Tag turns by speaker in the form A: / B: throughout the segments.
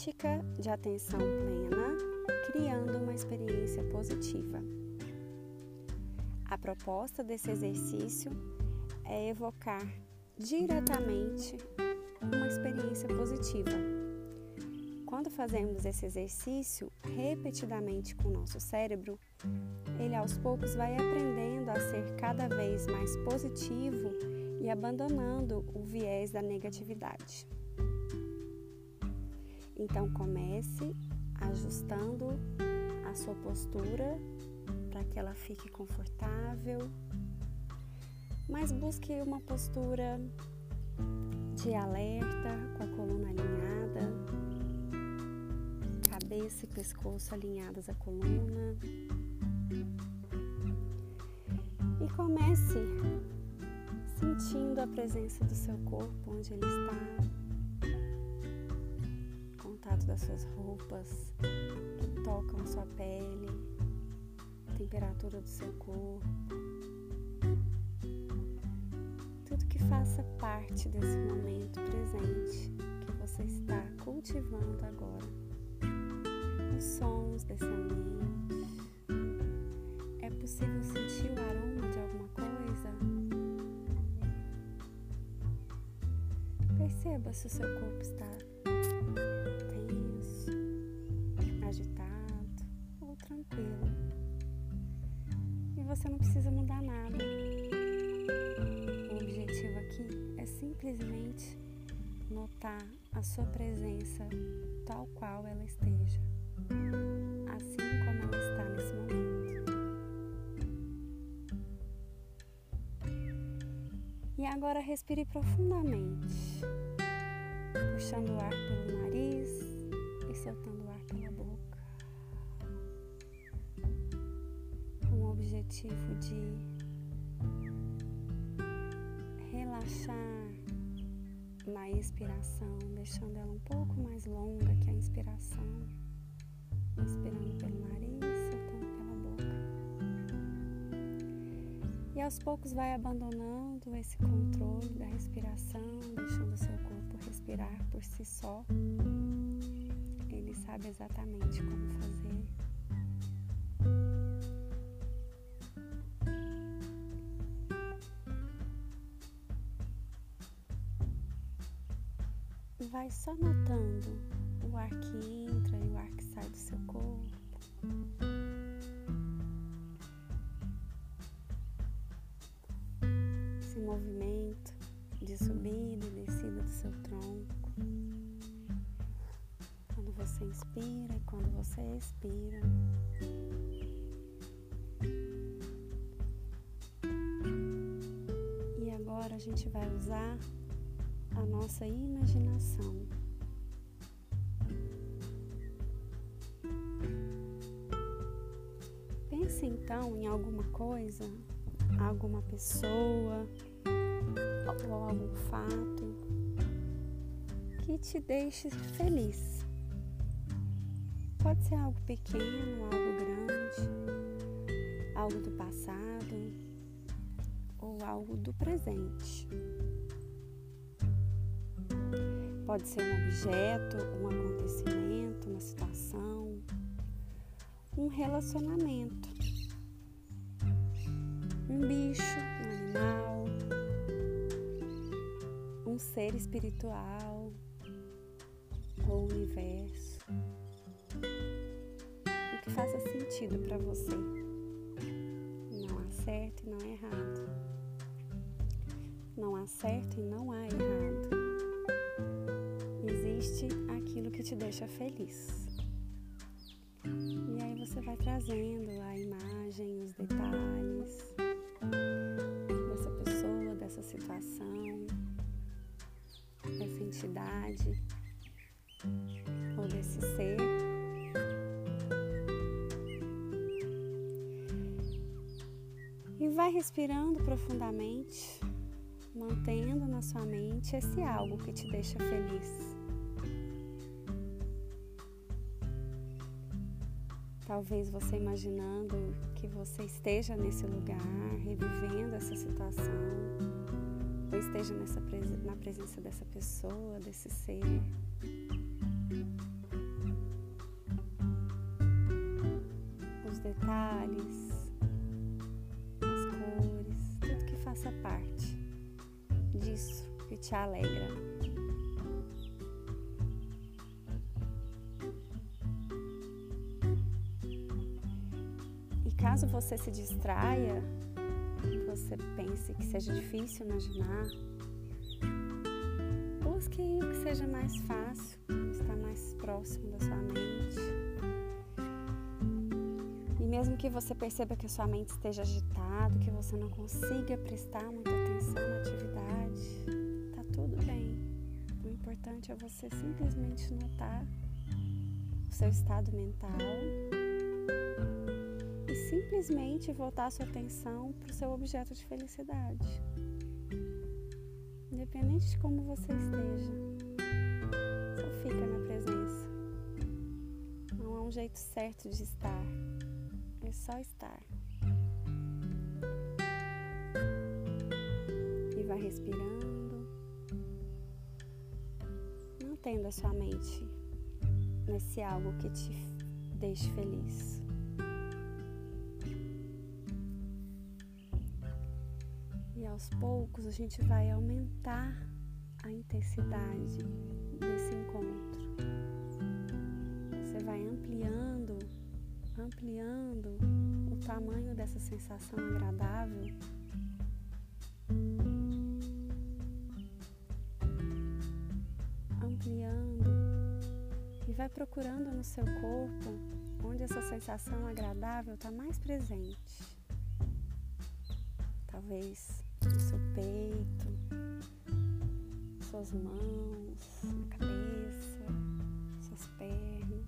A: prática de atenção plena, criando uma experiência positiva. A proposta desse exercício é evocar diretamente uma experiência positiva. Quando fazemos esse exercício repetidamente com o nosso cérebro, ele aos poucos vai aprendendo a ser cada vez mais positivo e abandonando o viés da negatividade. Então comece ajustando a sua postura para que ela fique confortável, mas busque uma postura de alerta, com a coluna alinhada, cabeça e pescoço alinhados à coluna. E comece sentindo a presença do seu corpo onde ele está contato das suas roupas que tocam sua pele, a temperatura do seu corpo. Tudo que faça parte desse momento presente que você está cultivando agora. Os sons desse ambiente. É possível sentir o aroma de alguma coisa? Perceba se o seu corpo está precisa mudar nada. O objetivo aqui é simplesmente notar a sua presença tal qual ela esteja, assim como ela está nesse momento. E agora respire profundamente, puxando o ar pelo nariz e soltando o ar objetivo de relaxar na expiração, deixando ela um pouco mais longa que a inspiração, inspirando pelo nariz, soltando pela boca. E aos poucos vai abandonando esse controle da respiração, deixando o seu corpo respirar por si só. Ele sabe exatamente como fazer. Vai só notando o ar que entra e o ar que sai do seu corpo. Esse movimento de subida e descida do seu tronco. Quando você inspira e quando você expira. E agora a gente vai usar a nossa imaginação. Pense então em alguma coisa, alguma pessoa ou algum fato que te deixe feliz. Pode ser algo pequeno, algo grande, algo do passado ou algo do presente. Pode ser um objeto, um acontecimento, uma situação, um relacionamento, um bicho, um animal, um ser espiritual ou universo. O que faça sentido para você. Não há certo e não há errado. Não há certo e não há errado existe aquilo que te deixa feliz. E aí você vai trazendo a imagem, os detalhes dessa pessoa, dessa situação, dessa entidade ou desse ser. E vai respirando profundamente, mantendo na sua mente esse algo que te deixa feliz. talvez você imaginando que você esteja nesse lugar, revivendo essa situação, ou esteja nessa, na presença dessa pessoa, desse ser. Os detalhes, as cores, tudo que faça parte disso que te alegra. Caso você se distraia, você pense que seja difícil imaginar, busque o que seja mais fácil, está mais próximo da sua mente. E mesmo que você perceba que a sua mente esteja agitada, que você não consiga prestar muita atenção na atividade, tá tudo bem. O importante é você simplesmente notar o seu estado mental simplesmente voltar sua atenção para o seu objeto de felicidade. Independente de como você esteja, só fica na presença. Não há um jeito certo de estar, é só estar. E vai respirando, mantendo a sua mente nesse algo que te deixe feliz. Aos poucos a gente vai aumentar a intensidade desse encontro. Você vai ampliando, ampliando o tamanho dessa sensação agradável. Ampliando e vai procurando no seu corpo onde essa sensação agradável está mais presente. Talvez no seu peito, suas mãos, na cabeça, suas pernas.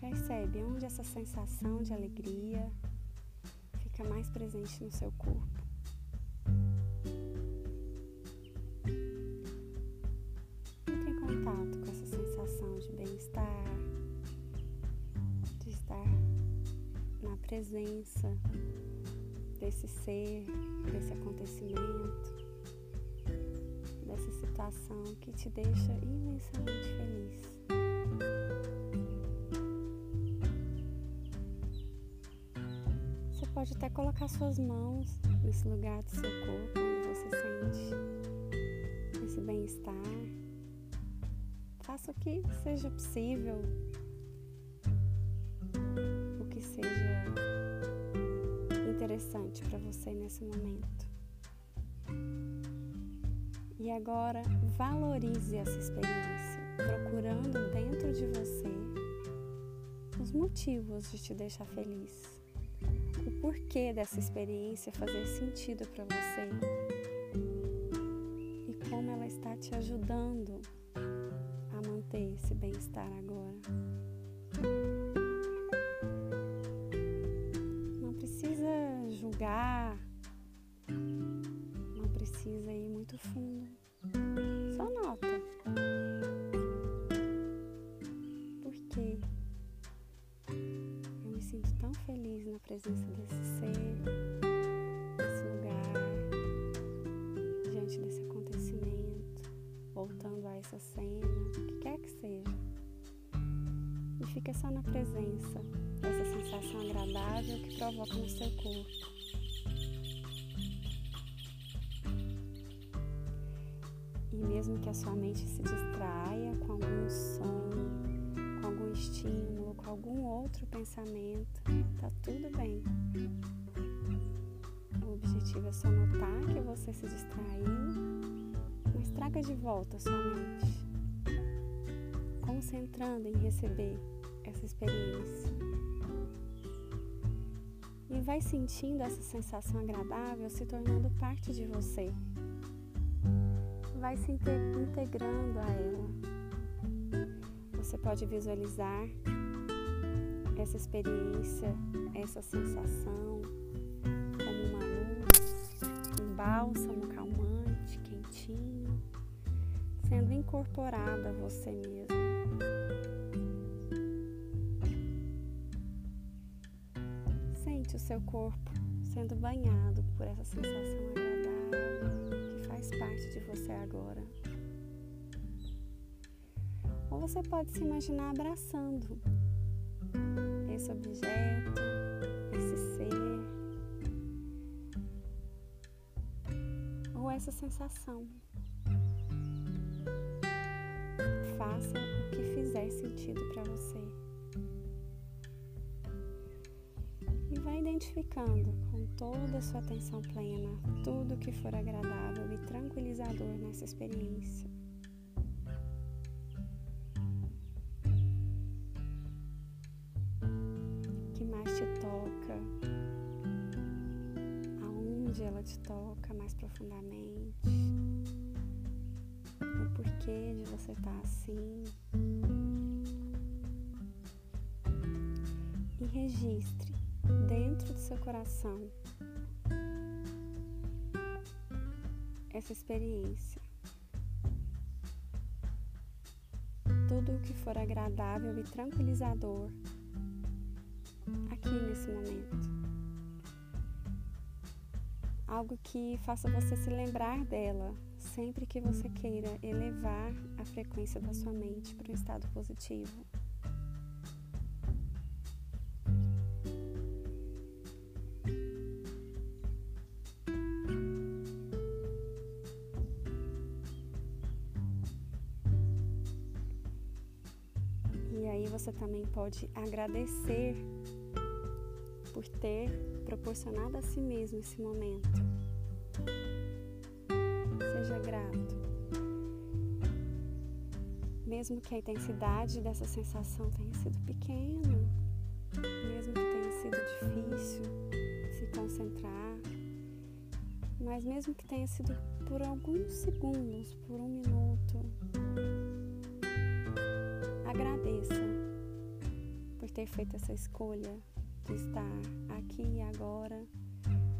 A: Percebe onde essa sensação de alegria fica mais presente no seu corpo. Presença desse ser, desse acontecimento, dessa situação que te deixa imensamente feliz. Você pode até colocar suas mãos nesse lugar do seu corpo onde você sente esse bem-estar. Faça o que seja possível interessante para você nesse momento. E agora valorize essa experiência, procurando dentro de você os motivos de te deixar feliz. O porquê dessa experiência fazer sentido para você e como ela está te ajudando a manter esse bem-estar agora. Não precisa ir muito fundo. Só nota. Porque eu me sinto tão feliz na presença desse ser, desse lugar, diante desse acontecimento, voltando a essa cena, o que quer que seja. E fica só na presença dessa sensação agradável que provoca no seu corpo. Que a sua mente se distraia com algum som, com algum estímulo, com algum outro pensamento, tá tudo bem. O objetivo é só notar que você se distraiu, mas traga de volta a sua mente, concentrando em receber essa experiência. E vai sentindo essa sensação agradável se tornando parte de você vai se integrando a ela. Você pode visualizar essa experiência, essa sensação como uma luz, um bálsamo calmante, quentinho, sendo incorporada a você mesmo. Sente o seu corpo sendo banhado por essa sensação agradável faz parte de você agora. Ou você pode se imaginar abraçando esse objeto, esse ser, ou essa sensação. Faça o que fizer sentido para você. E vai identificando com toda a sua atenção plena tudo que for agradável e tranquilizador nessa experiência. ela te toca mais profundamente, o porquê de você estar tá assim. E registre dentro do seu coração essa experiência. Tudo o que for agradável e tranquilizador aqui nesse momento algo que faça você se lembrar dela sempre que você queira elevar a frequência da sua mente para um estado positivo. Você também pode agradecer por ter proporcionado a si mesmo esse momento. Seja grato. Mesmo que a intensidade dessa sensação tenha sido pequena, mesmo que tenha sido difícil se concentrar, mas mesmo que tenha sido por alguns segundos, por um minuto, agradeça ter feito essa escolha de estar aqui e agora,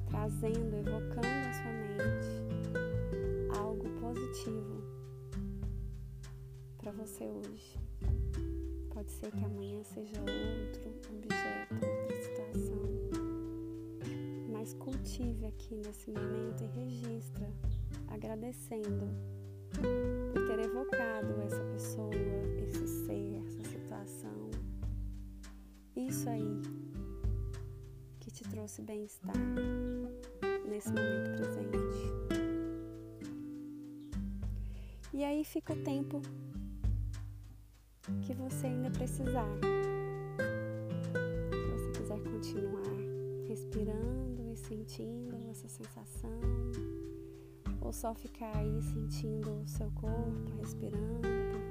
A: trazendo, evocando à sua mente algo positivo para você hoje. Pode ser que amanhã seja outro objeto, outra situação. Mas cultive aqui nesse momento e registra, agradecendo por ter evocado essa pessoa, esse ser. Isso aí te trouxe bem-estar nesse momento presente. E aí fica o tempo que você ainda precisar. Se você quiser continuar respirando e sentindo essa sensação, ou só ficar aí sentindo o seu corpo respirando por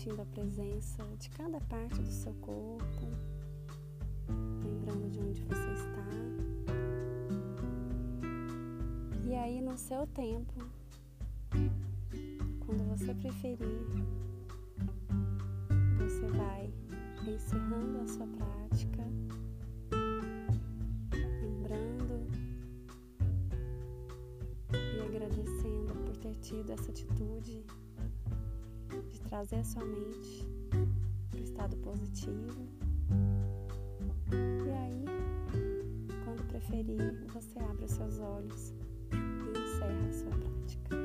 A: sentindo a presença de cada parte do seu corpo, lembrando de onde você está. E aí, no seu tempo, quando você preferir, você vai encerrando a sua prática, lembrando e agradecendo por ter tido essa atitude trazer a sua mente para o estado positivo. E aí, quando preferir, você abre os seus olhos e encerra a sua prática.